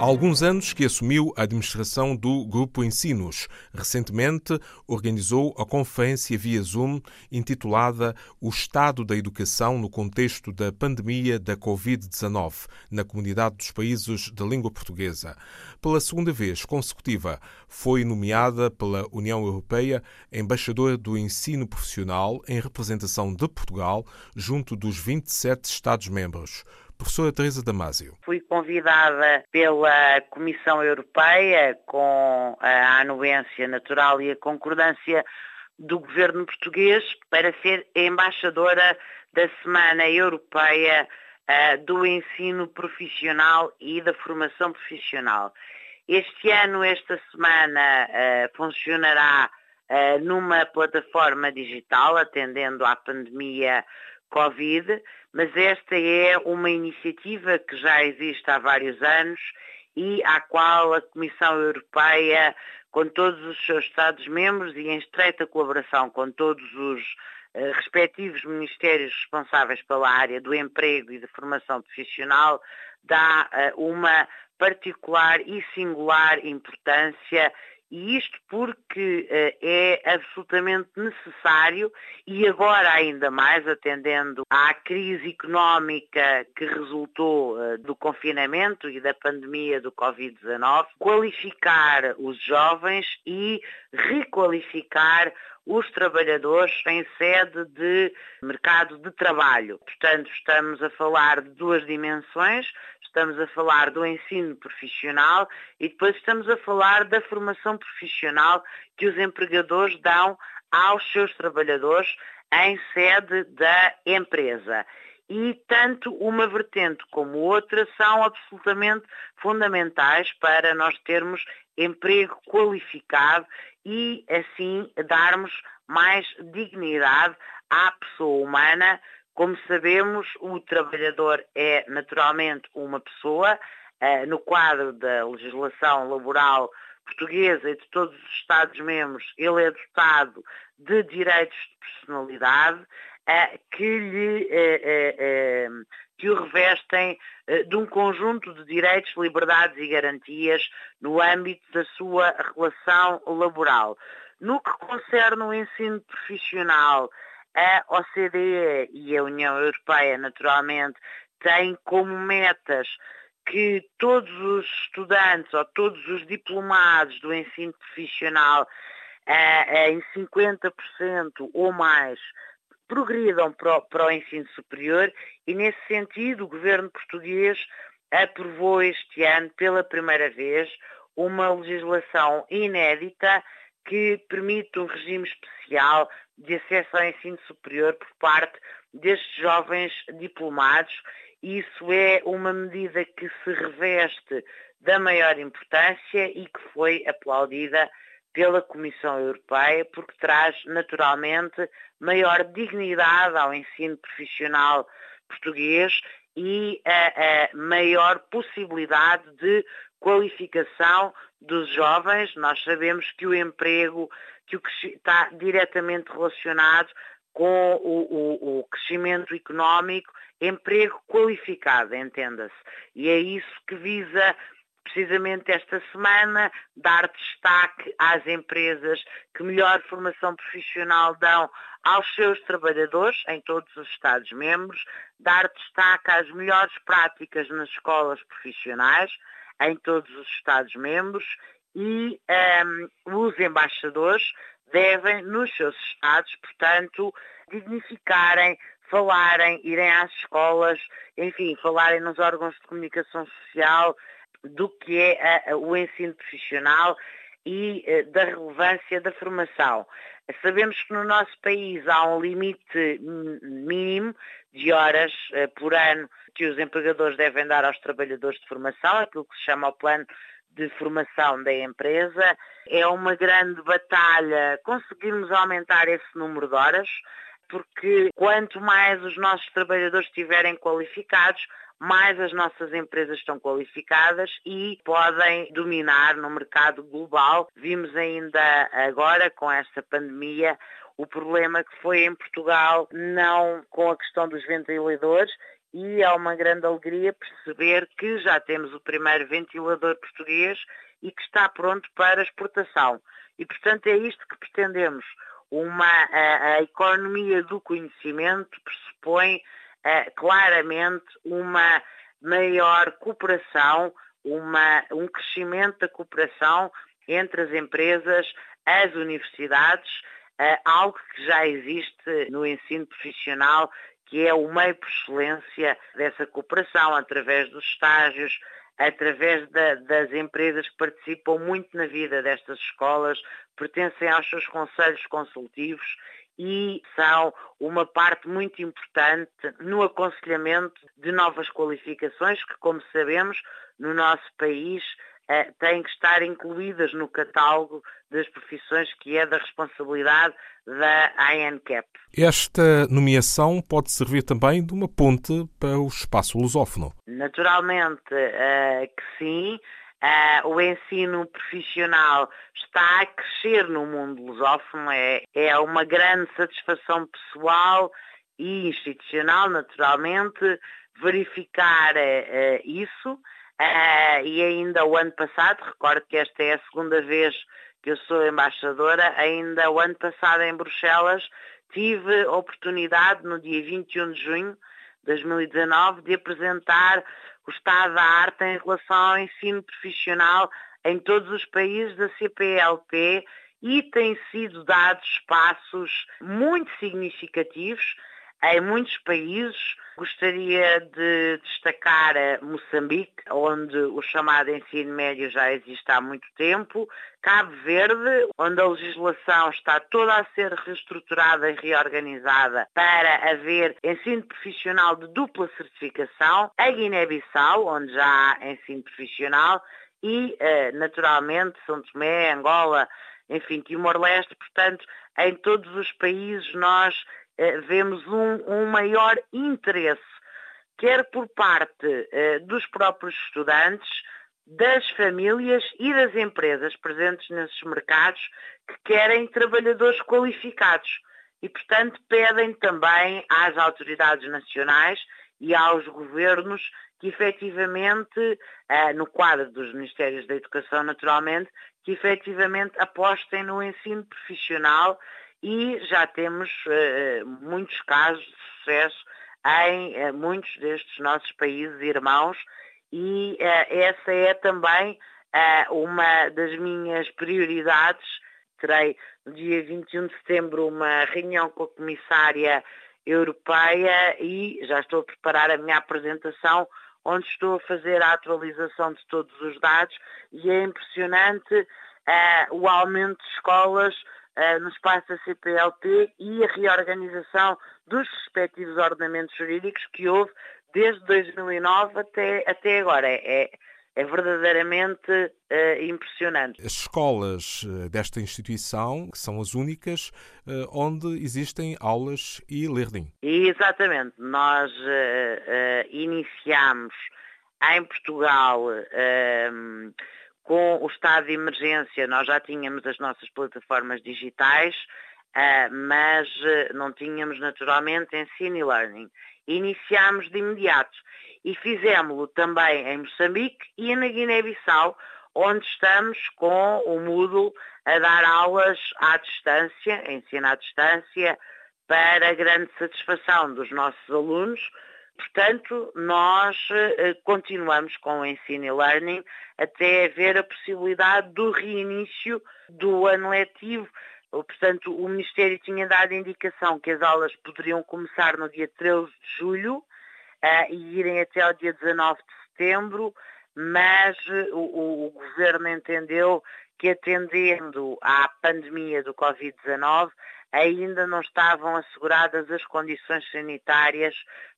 Há alguns anos que assumiu a administração do Grupo Ensinos. Recentemente organizou a conferência via Zoom intitulada O Estado da Educação no contexto da pandemia da Covid-19 na comunidade dos países de língua portuguesa. Pela segunda vez consecutiva, foi nomeada pela União Europeia embaixadora do ensino profissional em representação de Portugal junto dos 27 Estados-membros. Professora Teresa Damasio. Fui convidada pela Comissão Europeia com a anuência natural e a concordância do governo português para ser embaixadora da Semana Europeia uh, do Ensino Profissional e da Formação Profissional. Este ano, esta semana, uh, funcionará uh, numa plataforma digital, atendendo à pandemia Covid, mas esta é uma iniciativa que já existe há vários anos e à qual a Comissão Europeia, com todos os seus Estados-membros e em estreita colaboração com todos os uh, respectivos ministérios responsáveis pela área do emprego e da formação profissional, dá uh, uma particular e singular importância e isto porque uh, é absolutamente necessário e agora ainda mais atendendo à crise económica que resultou uh, do confinamento e da pandemia do Covid-19, qualificar os jovens e requalificar os trabalhadores em sede de mercado de trabalho. Portanto, estamos a falar de duas dimensões, estamos a falar do ensino profissional e depois estamos a falar da formação profissional que os empregadores dão aos seus trabalhadores em sede da empresa. E tanto uma vertente como outra são absolutamente fundamentais para nós termos emprego qualificado e assim darmos mais dignidade à pessoa humana. Como sabemos, o trabalhador é naturalmente uma pessoa, eh, no quadro da legislação laboral portuguesa e de todos os Estados-membros, ele é dotado de direitos de personalidade que lhe eh, que o revestem eh, de um conjunto de direitos, liberdades e garantias no âmbito da sua relação laboral. No que concerne o ensino profissional, a OCDE e a União Europeia, naturalmente, têm como metas que todos os estudantes ou todos os diplomados do ensino profissional em 50% ou mais progridam para o, para o ensino superior e, nesse sentido, o governo português aprovou este ano, pela primeira vez, uma legislação inédita que permite um regime especial de acesso ao ensino superior por parte destes jovens diplomados. Isso é uma medida que se reveste da maior importância e que foi aplaudida pela Comissão Europeia, porque traz naturalmente maior dignidade ao ensino profissional português e a, a maior possibilidade de qualificação dos jovens. Nós sabemos que o emprego que o, está diretamente relacionado com o, o, o crescimento económico, emprego qualificado, entenda-se. E é isso que visa precisamente esta semana, dar destaque às empresas que melhor formação profissional dão aos seus trabalhadores em todos os Estados-membros, dar destaque às melhores práticas nas escolas profissionais em todos os Estados-membros e um, os embaixadores devem, nos seus Estados, portanto, dignificarem, falarem, irem às escolas, enfim, falarem nos órgãos de comunicação social, do que é a, o ensino profissional e eh, da relevância da formação. Sabemos que no nosso país há um limite mínimo de horas eh, por ano que os empregadores devem dar aos trabalhadores de formação, aquilo que se chama o plano de formação da empresa. É uma grande batalha conseguirmos aumentar esse número de horas, porque quanto mais os nossos trabalhadores estiverem qualificados, mais as nossas empresas estão qualificadas e podem dominar no mercado global. Vimos ainda agora, com esta pandemia, o problema que foi em Portugal, não com a questão dos ventiladores, e é uma grande alegria perceber que já temos o primeiro ventilador português e que está pronto para exportação. E, portanto, é isto que pretendemos. Uma, a, a economia do conhecimento pressupõe claramente uma maior cooperação, uma, um crescimento da cooperação entre as empresas, as universidades, uh, algo que já existe no ensino profissional que é o meio por excelência dessa cooperação, através dos estágios, através da, das empresas que participam muito na vida destas escolas, pertencem aos seus conselhos consultivos e são uma parte muito importante no aconselhamento de novas qualificações que, como sabemos, no nosso país eh, têm que estar incluídas no catálogo das profissões que é da responsabilidade da ANCAP. Esta nomeação pode servir também de uma ponte para o espaço lusófono? Naturalmente uh, que sim. Uh, o ensino profissional está a crescer no mundo lusófono, é, é uma grande satisfação pessoal e institucional, naturalmente, verificar uh, isso. Uh, e ainda o ano passado, recordo que esta é a segunda vez que eu sou embaixadora, ainda o ano passado em Bruxelas tive a oportunidade, no dia 21 de junho de 2019, de apresentar o estado da arte em relação ao ensino profissional em todos os países da CPLP e têm sido dados passos muito significativos em muitos países. Gostaria de destacar Moçambique, onde o chamado ensino médio já existe há muito tempo, Cabo Verde, onde a legislação está toda a ser reestruturada e reorganizada para haver ensino profissional de dupla certificação, a Guiné-Bissau, onde já há ensino profissional, e, eh, naturalmente, São Tomé, Angola, enfim, Timor-Leste, portanto, em todos os países nós vemos um, um, maior interesse, quer por parte eh, dos próprios estudantes, das famílias e das empresas presentes nesses mercados que querem trabalhadores qualificados e, portanto, pedem também às autoridades nacionais e aos governos que efetivamente, eh, no quadro dos Ministérios da Educação, naturalmente, que efetivamente apostem no ensino profissional e já temos uh, muitos casos de sucesso em uh, muitos destes nossos países irmãos e uh, essa é também uma das minhas prioridades. Terei no dia 21 de setembro uma reunião com a Comissária Europeia e já estou a preparar a minha apresentação onde estou a fazer a atualização de todos os dados e é impressionante o aumento de escolas uh, no espaço da CPLP e a reorganização dos respectivos ordenamentos jurídicos que houve desde 2009 até, até agora. É, é verdadeiramente uh, impressionante. As escolas eh, desta instituição são as únicas uh, onde existem aulas e learning. Exatamente. Nós uh, iniciamos em Portugal com o estado de emergência, nós já tínhamos as nossas plataformas digitais, uh, mas uh, não tínhamos naturalmente ensino e learning. Iniciámos de imediato e fizemos-lo também em Moçambique e na Guiné-Bissau, onde estamos com o Moodle a dar aulas à distância, ensino à distância, para grande satisfação dos nossos alunos, Portanto, nós eh, continuamos com o ensino e learning até haver a possibilidade do reinício do ano letivo. Portanto, o Ministério tinha dado indicação que as aulas poderiam começar no dia 13 de julho uh, e irem até ao dia 19 de setembro, mas uh, o, o Governo entendeu que atendendo à pandemia do Covid-19 ainda não estavam asseguradas as condições sanitárias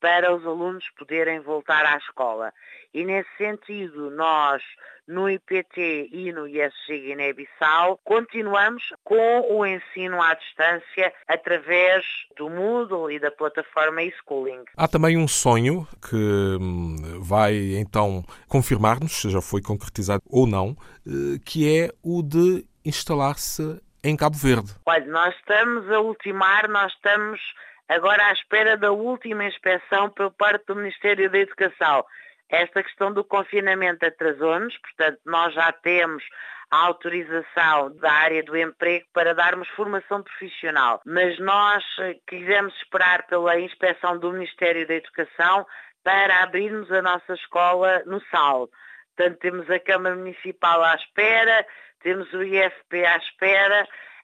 para os alunos poderem voltar à escola. E nesse sentido, nós no IPT e no ISG Guiné-Bissau, continuamos com o ensino à distância através do Moodle e da plataforma eSchooling. Há também um sonho que hum, vai então confirmar-nos se já foi concretizado ou não, eh, que é o de instalar-se em Cabo Verde. Olha, nós estamos a ultimar, nós estamos agora à espera da última inspeção por parte do Ministério da Educação. Esta questão do confinamento atrasou-nos, portanto, nós já temos a autorização da área do emprego para darmos formação profissional, mas nós eh, quisemos esperar pela inspeção do Ministério da Educação para abrirmos a nossa escola no SAL. Portanto, temos a Câmara Municipal à espera, temos o IFP à espera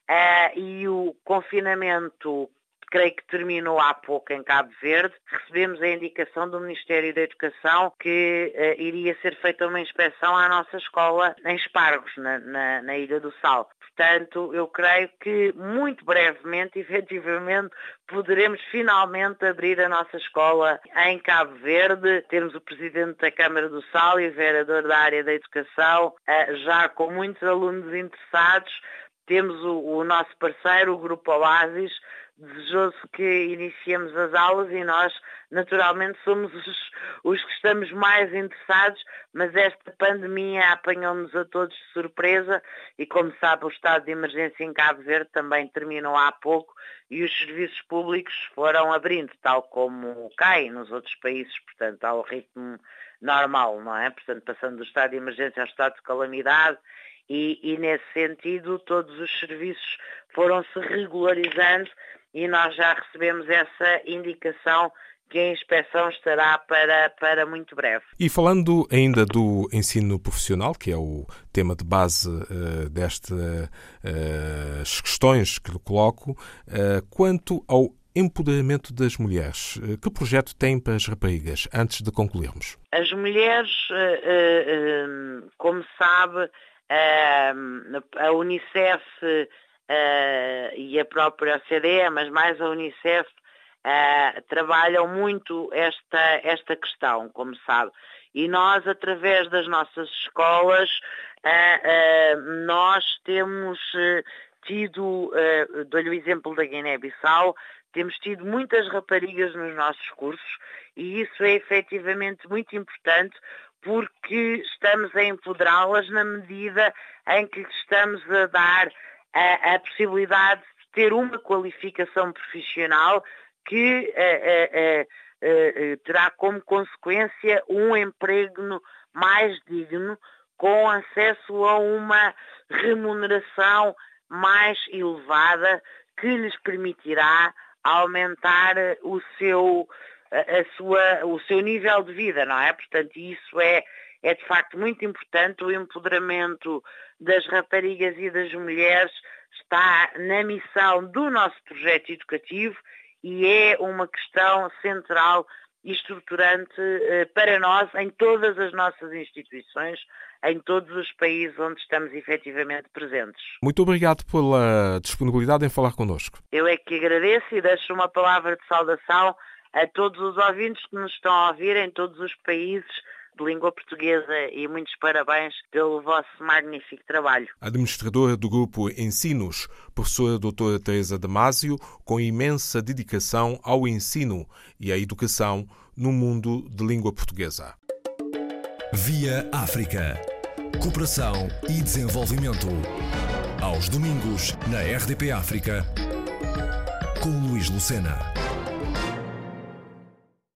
uh, e o confinamento creio que terminou há pouco em Cabo Verde, recebemos a indicação do Ministério da Educação que uh, iria ser feita uma inspeção à nossa escola em Espargos, na, na, na Ilha do Sal. Portanto, eu creio que muito brevemente, efetivamente, poderemos finalmente abrir a nossa escola em Cabo Verde. Temos o Presidente da Câmara do Sal e o Vereador da área da Educação, uh, já com muitos alunos interessados. Temos o, o nosso parceiro, o Grupo Oasis, desejoso que iniciemos as aulas e nós, naturalmente, somos os, os que estamos mais interessados, mas esta pandemia apanhou-nos a todos de surpresa e, como sabe, o estado de emergência em Cabo Verde também terminou há pouco e os serviços públicos foram abrindo, tal como cai nos outros países, portanto, ao ritmo normal, não é? Portanto, passando do estado de emergência ao estado de calamidade e, e, nesse sentido todos os serviços foram se regularizando e nós já recebemos essa indicação que a inspeção estará para, para muito breve. E falando ainda do ensino profissional, que é o tema de base uh, destas uh, questões que lhe coloco, uh, quanto ao empoderamento das mulheres, que projeto tem para as raparigas, antes de concluirmos? As mulheres, como sabe, a Unicef uh, e a própria OCDE, mas mais a Unicef, uh, trabalham muito esta, esta questão, como sabe. E nós, através das nossas escolas, uh, nós temos tido, dou-lhe o exemplo da Guiné-Bissau, temos tido muitas raparigas nos nossos cursos e isso é efetivamente muito importante porque estamos a empoderá-las na medida em que estamos a dar a, a possibilidade de ter uma qualificação profissional que terá como consequência um emprego mais digno, com acesso a uma remuneração mais elevada que lhes permitirá aumentar o seu, a sua, o seu nível de vida, não é? Portanto, isso é, é de facto muito importante, o empoderamento das raparigas e das mulheres está na missão do nosso projeto educativo e é uma questão central e estruturante eh, para nós em todas as nossas instituições, em todos os países onde estamos efetivamente presentes. Muito obrigado pela disponibilidade em falar connosco. Eu é que agradeço e deixo uma palavra de saudação a todos os ouvintes que nos estão a ouvir em todos os países de língua portuguesa e muitos parabéns pelo vosso magnífico trabalho. Administradora do grupo Ensinos, professora doutora Teresa Damasio, com imensa dedicação ao ensino e à educação no mundo de língua portuguesa. Via África. Cooperação e desenvolvimento. Aos domingos, na RDP África, com Luís Lucena.